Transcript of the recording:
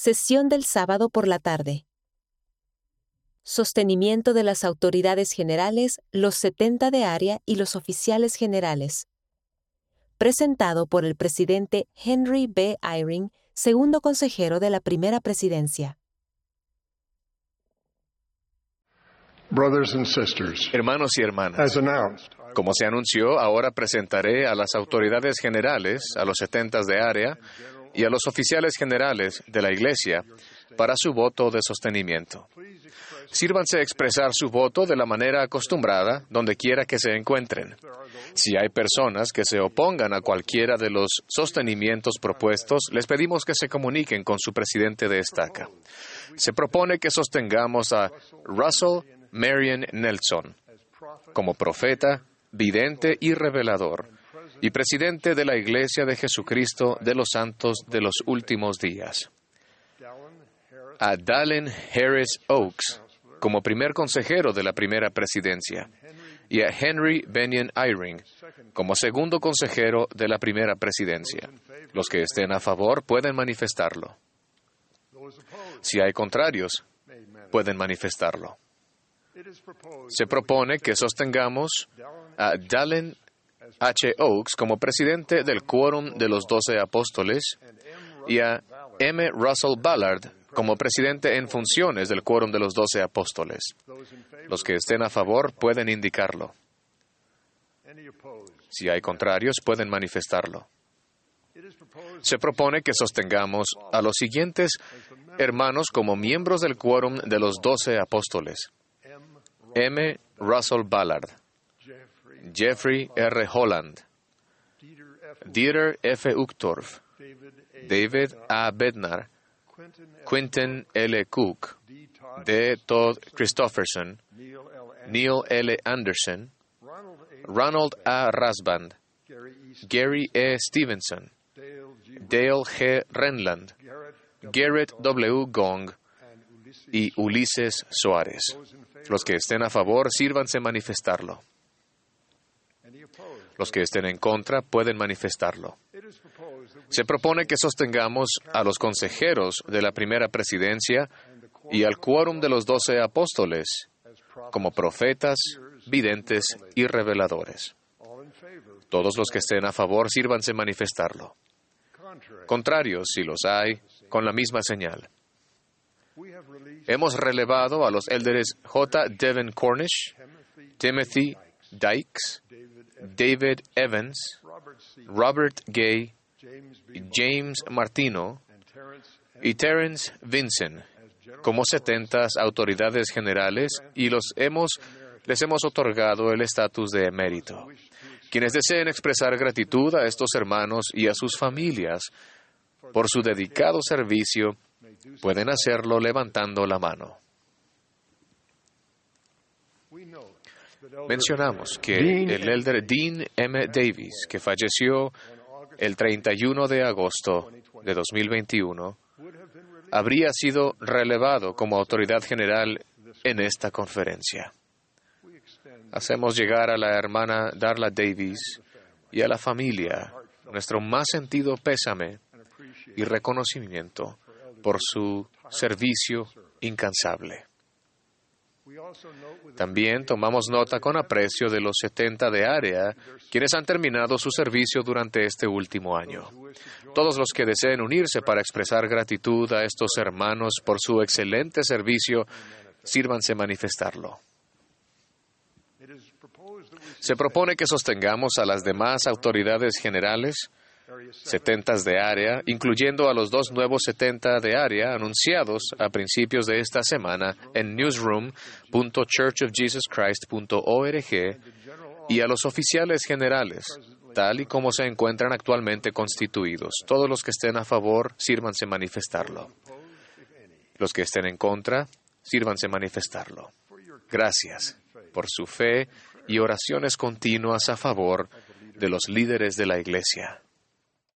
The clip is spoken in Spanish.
Sesión del sábado por la tarde. Sostenimiento de las autoridades generales, los 70 de área y los oficiales generales. Presentado por el presidente Henry B. Eyring, segundo consejero de la primera presidencia. Brothers and sisters, Hermanos y hermanas, as announced, como se anunció, ahora presentaré a las autoridades generales, a los setentas de área y a los oficiales generales de la Iglesia para su voto de sostenimiento. Sírvanse a expresar su voto de la manera acostumbrada donde quiera que se encuentren. Si hay personas que se opongan a cualquiera de los sostenimientos propuestos, les pedimos que se comuniquen con su presidente de estaca. Se propone que sostengamos a Russell Marion Nelson como profeta, vidente y revelador, y presidente de la Iglesia de Jesucristo de los Santos de los Últimos Días. A Dallin Harris Oaks como primer consejero de la primera presidencia y a Henry Benyon Eyring como segundo consejero de la primera presidencia. Los que estén a favor pueden manifestarlo. Si hay contrarios, pueden manifestarlo. Se propone que sostengamos a Dallin H. Oaks como presidente del Quórum de los Doce Apóstoles y a M. Russell Ballard como presidente en funciones del Quórum de los Doce Apóstoles. Los que estén a favor pueden indicarlo. Si hay contrarios, pueden manifestarlo. Se propone que sostengamos a los siguientes hermanos como miembros del Quórum de los Doce Apóstoles. M. Russell Ballard, Jeffrey R. Holland, Dieter F. Uchtdorf, David A. Bednar, Quentin L. Cook, D. Todd Christofferson, Neil L. Anderson, Ronald A. Rasband, Gary E. Stevenson, Dale G. Renland, Garrett W. Gong y Ulises Suárez. Los que estén a favor, sírvanse manifestarlo. Los que estén en contra pueden manifestarlo. Se propone que sostengamos a los consejeros de la primera presidencia y al quórum de los doce apóstoles como profetas, videntes y reveladores. Todos los que estén a favor, sírvanse manifestarlo. Contrarios, si los hay, con la misma señal. Hemos relevado a los élderes J. Devin Cornish, Timothy Dykes, David Evans, Robert Gay, James Martino y Terence Vincent como setentas autoridades generales y los hemos, les hemos otorgado el estatus de emérito. Quienes deseen expresar gratitud a estos hermanos y a sus familias por su dedicado servicio pueden hacerlo levantando la mano. Mencionamos que el elder Dean M. Davis, que falleció el 31 de agosto de 2021, habría sido relevado como autoridad general en esta conferencia. Hacemos llegar a la hermana Darla Davis y a la familia nuestro más sentido pésame y reconocimiento por su servicio incansable. También tomamos nota con aprecio de los 70 de área, quienes han terminado su servicio durante este último año. Todos los que deseen unirse para expresar gratitud a estos hermanos por su excelente servicio, sírvanse manifestarlo. Se propone que sostengamos a las demás autoridades generales, setentas de área, incluyendo a los dos nuevos setenta de área anunciados a principios de esta semana en newsroom.churchofjesuschrist.org y a los oficiales generales, tal y como se encuentran actualmente constituidos. Todos los que estén a favor, sírvanse manifestarlo. Los que estén en contra, sírvanse manifestarlo. Gracias por su fe y oraciones continuas a favor de los líderes de la Iglesia.